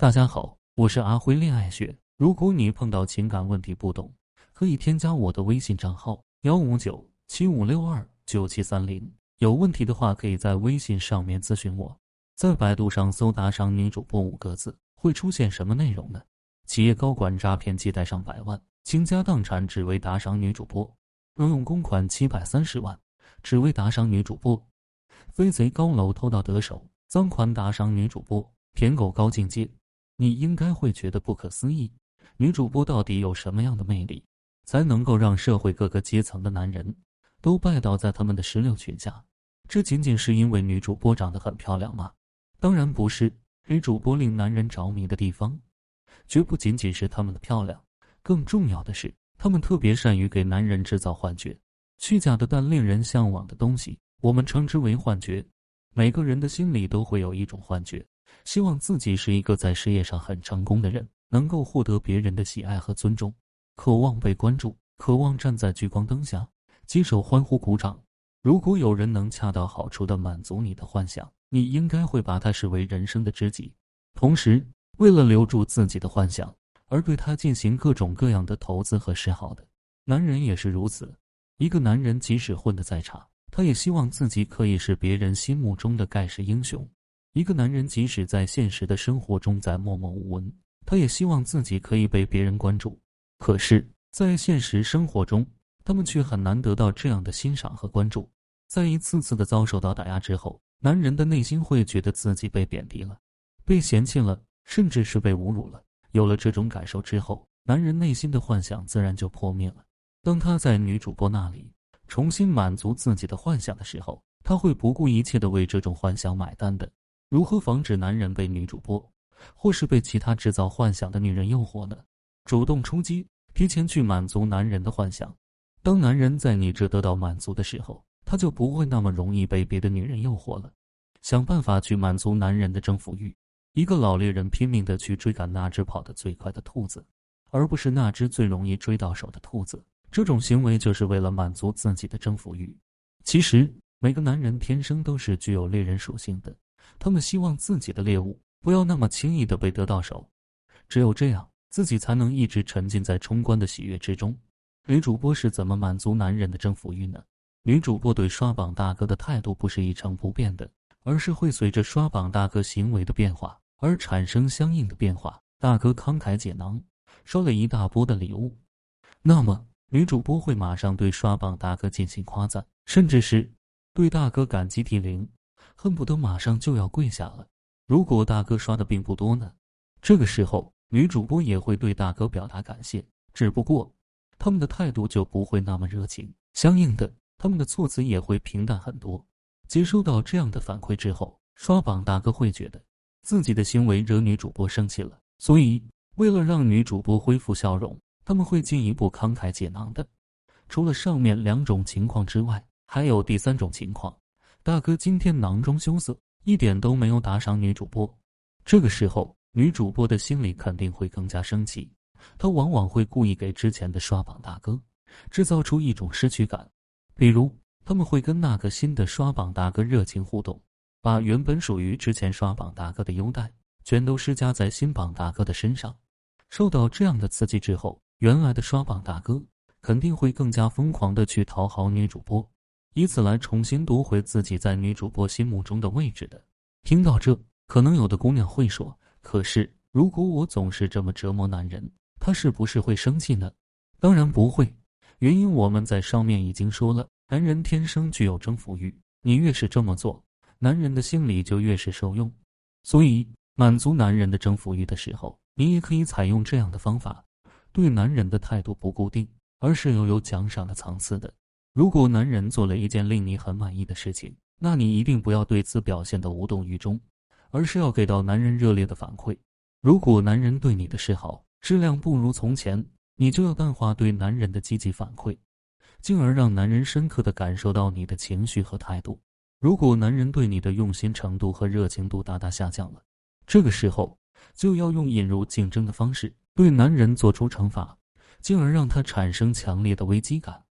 大家好，我是阿辉恋爱学。如果你碰到情感问题不懂，可以添加我的微信账号幺五九七五六二九七三零。有问题的话，可以在微信上面咨询我。在百度上搜“打赏女主播”五个字，会出现什么内容呢？企业高管诈骗借贷上百万，倾家荡产只为打赏女主播；挪用公款七百三十万，只为打赏女主播；飞贼高楼偷盗得手，赃款打赏女主播；舔狗高境界。你应该会觉得不可思议，女主播到底有什么样的魅力，才能够让社会各个阶层的男人都拜倒在他们的石榴裙下？这仅仅是因为女主播长得很漂亮吗？当然不是。女主播令男人着迷的地方，绝不仅仅是她们的漂亮，更重要的是，她们特别善于给男人制造幻觉，虚假的但令人向往的东西，我们称之为幻觉。每个人的心里都会有一种幻觉。希望自己是一个在事业上很成功的人，能够获得别人的喜爱和尊重，渴望被关注，渴望站在聚光灯下接受欢呼鼓掌。如果有人能恰到好处地满足你的幻想，你应该会把他视为人生的知己。同时，为了留住自己的幻想而对他进行各种各样的投资和示好的男人也是如此。一个男人即使混得再差，他也希望自己可以是别人心目中的盖世英雄。一个男人即使在现实的生活中在默默无闻，他也希望自己可以被别人关注。可是，在现实生活中，他们却很难得到这样的欣赏和关注。在一次次的遭受到打压之后，男人的内心会觉得自己被贬低了，被嫌弃了，甚至是被侮辱了。有了这种感受之后，男人内心的幻想自然就破灭了。当他在女主播那里重新满足自己的幻想的时候，他会不顾一切的为这种幻想买单的。如何防止男人被女主播，或是被其他制造幻想的女人诱惑呢？主动出击，提前去满足男人的幻想。当男人在你这得到满足的时候，他就不会那么容易被别的女人诱惑了。想办法去满足男人的征服欲。一个老猎人拼命的去追赶那只跑得最快的兔子，而不是那只最容易追到手的兔子。这种行为就是为了满足自己的征服欲。其实，每个男人天生都是具有猎人属性的。他们希望自己的猎物不要那么轻易的被得到手，只有这样，自己才能一直沉浸在冲关的喜悦之中。女主播是怎么满足男人的征服欲呢？女主播对刷榜大哥的态度不是一成不变的，而是会随着刷榜大哥行为的变化而产生相应的变化。大哥慷慨解囊，收了一大波的礼物，那么女主播会马上对刷榜大哥进行夸赞，甚至是对大哥感激涕零。恨不得马上就要跪下了。如果大哥刷的并不多呢？这个时候，女主播也会对大哥表达感谢，只不过他们的态度就不会那么热情，相应的，他们的措辞也会平淡很多。接收到这样的反馈之后，刷榜大哥会觉得自己的行为惹女主播生气了，所以为了让女主播恢复笑容，他们会进一步慷慨解囊的。除了上面两种情况之外，还有第三种情况。大哥今天囊中羞涩，一点都没有打赏女主播。这个时候，女主播的心里肯定会更加生气。她往往会故意给之前的刷榜大哥制造出一种失去感，比如他们会跟那个新的刷榜大哥热情互动，把原本属于之前刷榜大哥的优待全都施加在新榜大哥的身上。受到这样的刺激之后，原来的刷榜大哥肯定会更加疯狂的去讨好女主播。以此来重新夺回自己在女主播心目中的位置的。听到这，可能有的姑娘会说：“可是，如果我总是这么折磨男人，他是不是会生气呢？”当然不会，原因我们在上面已经说了，男人天生具有征服欲，你越是这么做，男人的心里就越是受用。所以，满足男人的征服欲的时候，你也可以采用这样的方法：对男人的态度不固定，而是要有奖赏的层次的。如果男人做了一件令你很满意的事情，那你一定不要对此表现的无动于衷，而是要给到男人热烈的反馈。如果男人对你的示好质量不如从前，你就要淡化对男人的积极反馈，进而让男人深刻的感受到你的情绪和态度。如果男人对你的用心程度和热情度大大下降了，这个时候就要用引入竞争的方式对男人做出惩罚，进而让他产生强烈的危机感。